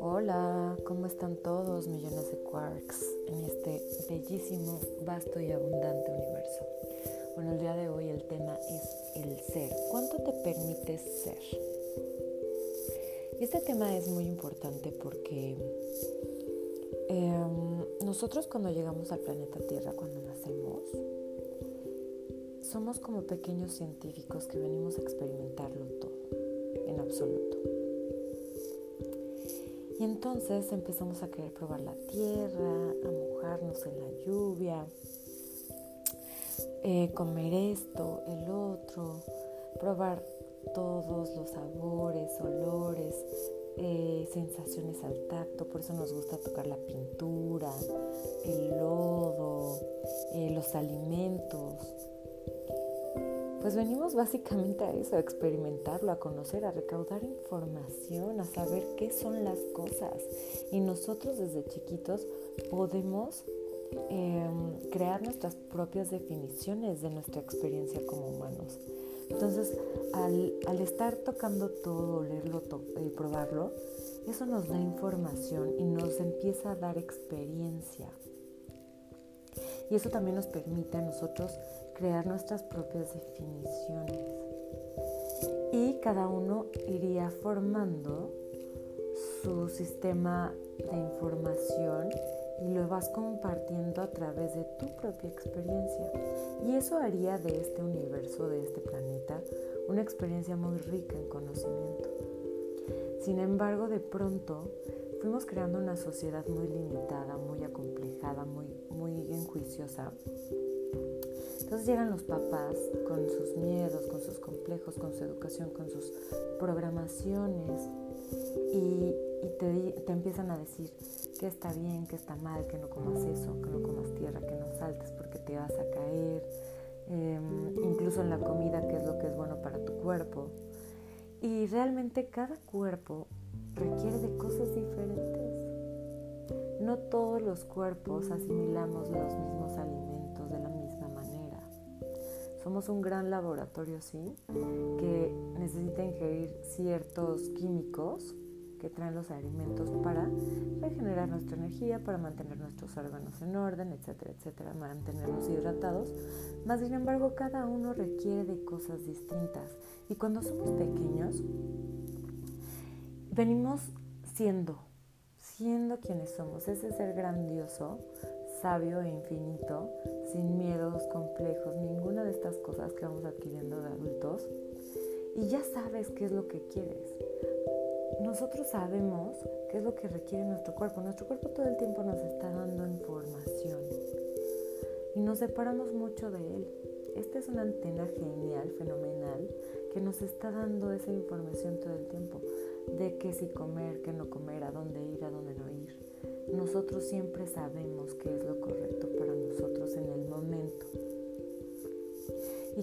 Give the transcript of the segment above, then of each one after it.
Hola, ¿cómo están todos millones de quarks en este bellísimo, vasto y abundante universo? Bueno, el día de hoy el tema es el ser. ¿Cuánto te permites ser? Y este tema es muy importante porque em, nosotros cuando llegamos al planeta Tierra, cuando nacemos, somos como pequeños científicos que venimos a experimentarlo todo, en absoluto. Y entonces empezamos a querer probar la tierra, a mojarnos en la lluvia, eh, comer esto, el otro, probar todos los sabores, olores, eh, sensaciones al tacto, por eso nos gusta tocar la pintura, el lodo, eh, los alimentos. Pues venimos básicamente a eso, a experimentarlo, a conocer, a recaudar información, a saber qué son las cosas. Y nosotros desde chiquitos podemos em, crear nuestras propias definiciones de nuestra experiencia como humanos. Entonces, al, estar tocando todo, leerlo, eh, probarlo, eso nos da información y nos empieza a dar experiencia. Y eso también nos permite a nosotros crear nuestras propias definiciones. Y cada uno iría formando su sistema de información y lo vas compartiendo a través de tu propia experiencia. Y eso haría de este universo, de este planeta, una experiencia muy rica en conocimiento. Sin embargo, de pronto fuimos creando una sociedad muy limitada, muy acomplejada, muy, muy enjuiciosa entonces llegan los papás con sus miedos, con sus complejos, con su educación, con sus programaciones y, te, empiezan a decir que está bien, que está mal, que no comas eso, que no comas tierra, que no saltes porque te vas a caer, em, incluso en la comida, qué es lo que es bueno para tu cuerpo. Y realmente cada cuerpo requiere de cosas diferentes. No todos los cuerpos asimilamos los mismos alimentos somos un gran laboratorio, sí, que necesita ingerir ciertos químicos que traen los alimentos para regenerar nuestra energía, para mantener nuestros órganos en orden, etcétera, etcétera, mantenernos hidratados. Más sin embargo, cada uno requiere de cosas distintas. Y cuando somos pequeños, venimos siendo, siendo quienes somos, ese ser grandioso sabio e infinito, sin miedos, complejos, ninguna de estas cosas que vamos adquiriendo de adultos. Y ya sabes qué es lo que quieres. Nosotros sabemos qué es lo que requiere nuestro cuerpo. Nuestro cuerpo todo el tiempo nos está dando información y nos separamos mucho de él. Esta es una antena genial, fenomenal, que nos está dando esa información todo el tiempo de qué si comer, qué no comer, a dónde ir, a dónde no ir nosotros siempre sabemos qué es lo correcto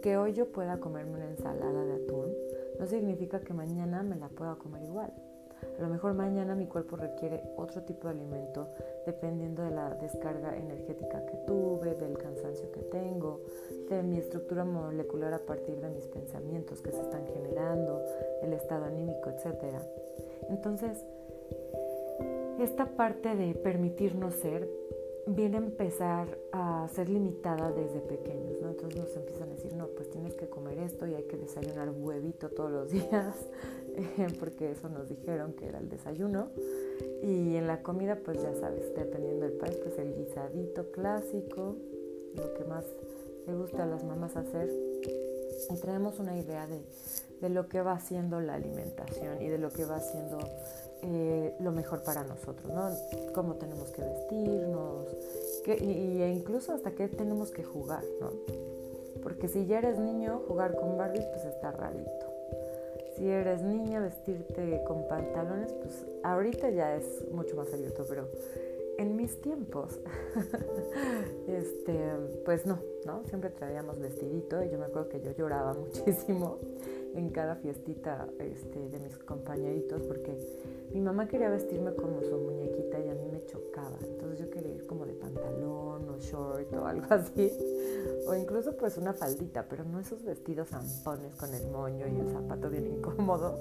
que hoy yo pueda comerme una ensalada de atún no significa que mañana me la pueda comer igual. A lo mejor mañana mi cuerpo requiere otro tipo de alimento dependiendo de la descarga energética que tuve, del cansancio que tengo, de mi estructura molecular a partir de mis pensamientos que se están generando, el estado anímico, etc. Entonces, esta parte de permitirnos ser viene a empezar a ser limitada desde pequeños, ¿no? Entonces nos empiezan a decir, no, pues tienes que comer esto y hay que desayunar huevito todos los días, porque eso nos dijeron que era el desayuno. Y en la comida, pues ya sabes, dependiendo del país, pues el guisadito clásico, lo que más le gusta a las mamás hacer. Y traemos una idea de, de lo que va siendo la alimentación y de lo que va siendo eh, lo mejor para nosotros, ¿no? Cómo tenemos que vestirnos, y, e incluso hasta qué tenemos que jugar, ¿no? Porque si ya eres niño, jugar con Barbie pues está rarito. Si eres niña, vestirte con pantalones, pues ahorita ya es mucho más abierto, pero en mis tiempos, este, pues no, ¿no? Siempre traíamos vestidito y yo me acuerdo que yo lloraba muchísimo en cada fiestita este, de mis compañeritos porque mi mamá quería vestirme como su muñequita y a mí me chocaba. Entonces yo quería ir como de pantalón o short o algo así. O incluso pues una faldita, pero no esos vestidos zampones con el moño y el zapato bien incómodo.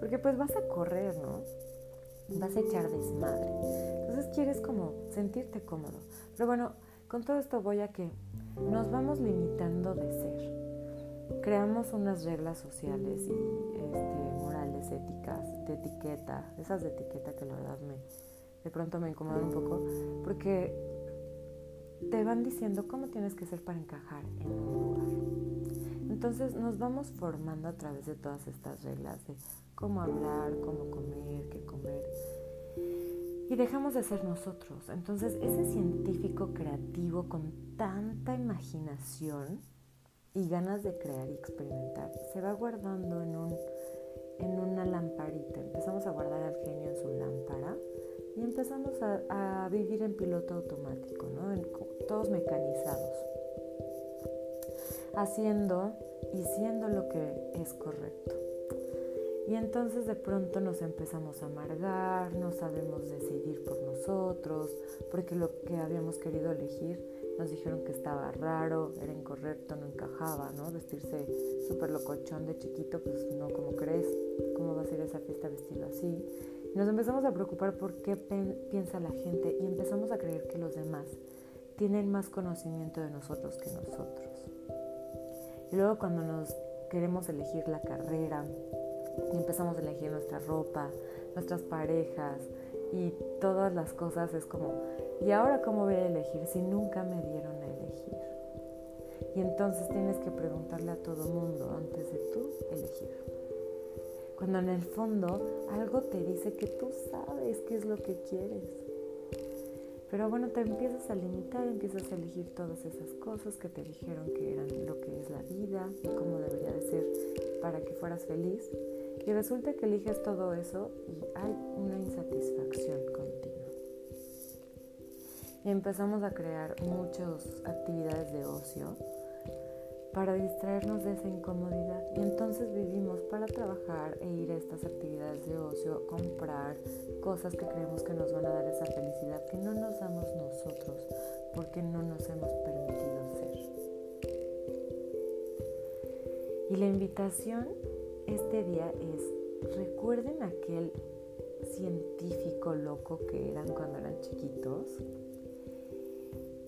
Porque pues vas a correr, ¿no? Vas a echar desmadre. Entonces quieres como sentirte cómodo. Pero bueno, con todo esto voy a que nos vamos limitando de ser. Creamos unas reglas sociales y este, morales, éticas, de etiqueta, esas de etiqueta que la verdad me, de pronto me incomodan un poco, porque te van diciendo cómo tienes que ser para encajar en un lugar. Entonces nos vamos formando a través de todas estas reglas de cómo hablar, cómo comer, qué comer y dejamos de ser nosotros. Entonces ese científico creativo con tanta imaginación y ganas de crear y experimentar se va guardando en, un, en una lamparita. Empezamos a guardar al genio en su lámpara y empezamos a, vivir en piloto automático, ¿no? todos mecanizados, haciendo y siendo lo que es correcto. Y entonces de pronto nos empezamos a amargar, no sabemos decidir por nosotros, porque lo que habíamos querido elegir nos dijeron que estaba raro, era incorrecto, no encajaba, ¿no? Vestirse súper locochón de chiquito, pues no, como crees? ¿Cómo va a ser esa fiesta vestido así? Y nos empezamos a preocupar por qué piensa la gente y empezamos a creer que los demás tienen más conocimiento de nosotros que nosotros. Y luego cuando nos queremos elegir la carrera, y empezamos a elegir nuestra ropa, nuestras parejas y todas las cosas. Es como, ¿y ahora cómo voy a elegir si nunca me dieron a elegir? Y entonces tienes que preguntarle a todo mundo antes de tú elegir. Cuando en el fondo algo te dice que tú sabes qué es lo que quieres. Pero bueno, te empiezas a limitar, empiezas a elegir todas esas cosas que te dijeron que eran lo que es la vida y cómo debería de ser para que fueras feliz. Y resulta que eliges todo eso y hay una insatisfacción continua. Y empezamos a crear muchas actividades de ocio para distraernos de esa incomodidad. Y entonces vivimos para trabajar e ir a estas actividades de ocio, comprar cosas que creemos que nos van a dar esa felicidad que no nos damos nosotros porque no nos hemos permitido ser. Y la invitación este día es, recuerden aquel científico loco que eran cuando eran chiquitos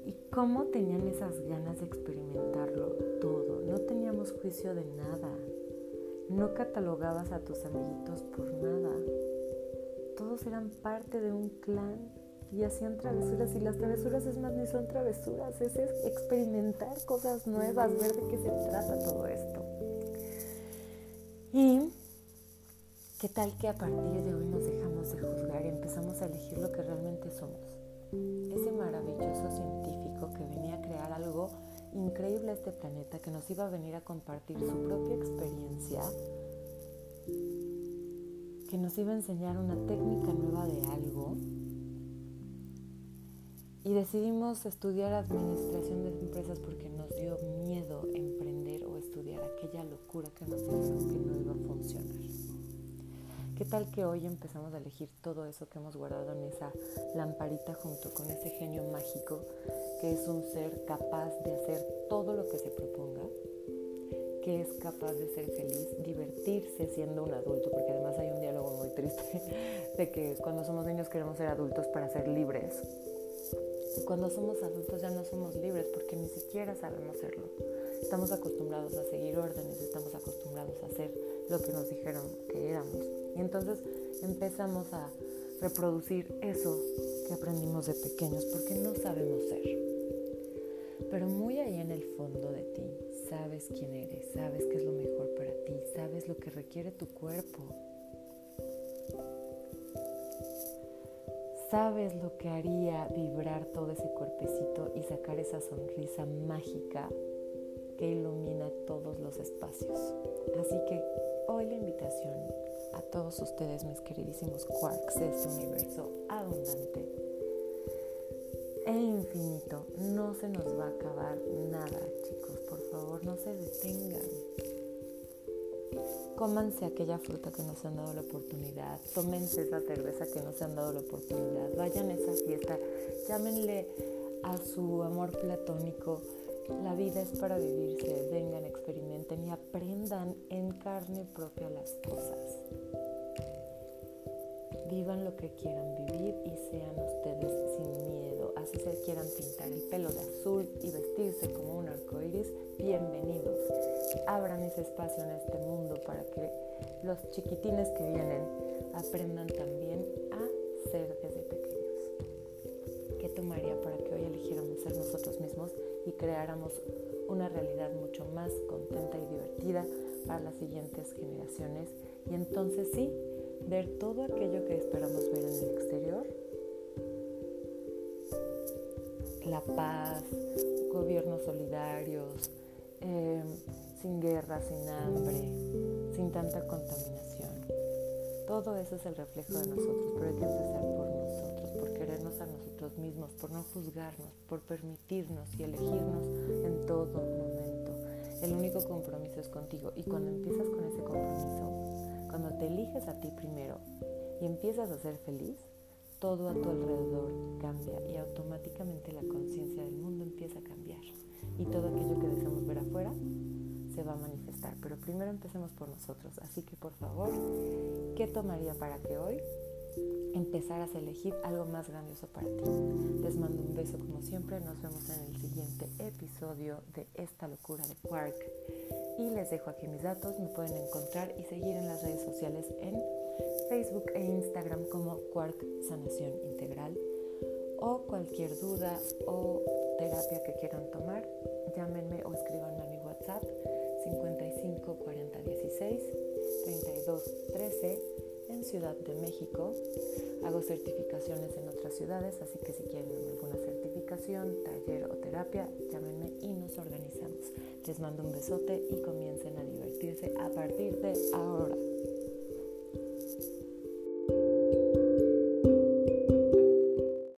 y cómo tenían esas ganas de experimentarlo todo. No teníamos juicio de nada. No catalogabas a tus amiguitos por nada. Todos eran parte de un clan y hacían travesuras y las travesuras es más ni son travesuras, es experimentar cosas nuevas, ver de qué se trata todo esto. Y qué tal que a partir de hoy nos dejamos de juzgar y empezamos a elegir lo que realmente somos. Ese maravilloso científico que venía a crear algo increíble a este planeta, que nos iba a venir a compartir su propia experiencia, que nos iba a enseñar una técnica nueva de algo. Y decidimos estudiar administración de empresas porque nos dio miedo aquella locura que nos dijeron que no iba a funcionar. ¿Qué tal que hoy empezamos a elegir todo eso que hemos guardado en esa lamparita junto con ese genio mágico que es un ser capaz de hacer todo lo que se proponga, que es capaz de ser feliz, divertirse siendo un adulto, porque además hay un diálogo muy triste de que cuando somos niños queremos ser adultos para ser libres. Cuando somos adultos ya no somos libres porque ni siquiera sabemos serlo. Estamos acostumbrados a seguir órdenes, estamos acostumbrados a hacer lo que nos dijeron que éramos. Y entonces empezamos a reproducir eso que aprendimos de pequeños porque no sabemos ser. Pero muy ahí en el fondo de ti sabes quién eres, sabes qué es lo mejor para ti, sabes lo que requiere tu cuerpo. Sabes lo que haría vibrar todo ese cuerpecito y sacar esa sonrisa mágica que ilumina todos los espacios. Así que hoy la invitación a todos ustedes, mis queridísimos quarks de este universo abundante e infinito, no se nos va a acabar nada, chicos. Por favor, no se detengan. cómanse aquella fruta que no se han dado la oportunidad, tómense esa cerveza que no se han dado la oportunidad, vayan a esa fiesta, llámenle a su amor platónico. La vida es para vivirse, vengan, experimenten y aprendan en carne propia las cosas. Vivan lo que quieran vivir y sean ustedes sin miedo. Así se quieran pintar el pelo de azul y vestirse como un arco iris, bienvenidos. Abran ese espacio en este mundo para que los chiquitines que vienen aprendan también a ser desde pequeños. ¿Qué tomaría para que hoy eligiéramos ser nosotros mismos y creáramos una realidad mucho más contenta y divertida para las siguientes generaciones? Y entonces sí, ver todo aquello que esperamos ver en el exterior, la paz, gobiernos solidarios, em, sin guerra, sin hambre, sin tanta contaminación. Todo eso es el reflejo de nosotros, pero hay que empezar por querernos a nosotros mismos, por no juzgarnos, por permitirnos y elegirnos en todo momento. El único compromiso es contigo y cuando empiezas con ese compromiso, cuando te eliges a ti primero y empiezas a ser feliz, todo a tu alrededor cambia y automáticamente la conciencia del mundo empieza a cambiar. Y todo aquello que deseamos ver afuera se va a manifestar. Pero primero empecemos por nosotros. Así que por favor, ¿qué tomaría para que hoy empezaras a elegir algo más grandioso para ti? Les mando un beso como siempre. Nos vemos en el siguiente episodio de esta locura de Quark. Y les dejo aquí mis datos, me pueden encontrar y seguir en las redes sociales en Facebook e Instagram como Quark Sanación Integral. O cualquier duda o terapia que quieran tomar, llámenme o escriban a mi WhatsApp 55 40 16 32 13 en Ciudad de México. Hago certificaciones en otras ciudades, así que si quieren alguna certificación, taller o terapia, llámenme y nos organizamos. Les mando un besote y comiencen a divertirse a partir de ahora.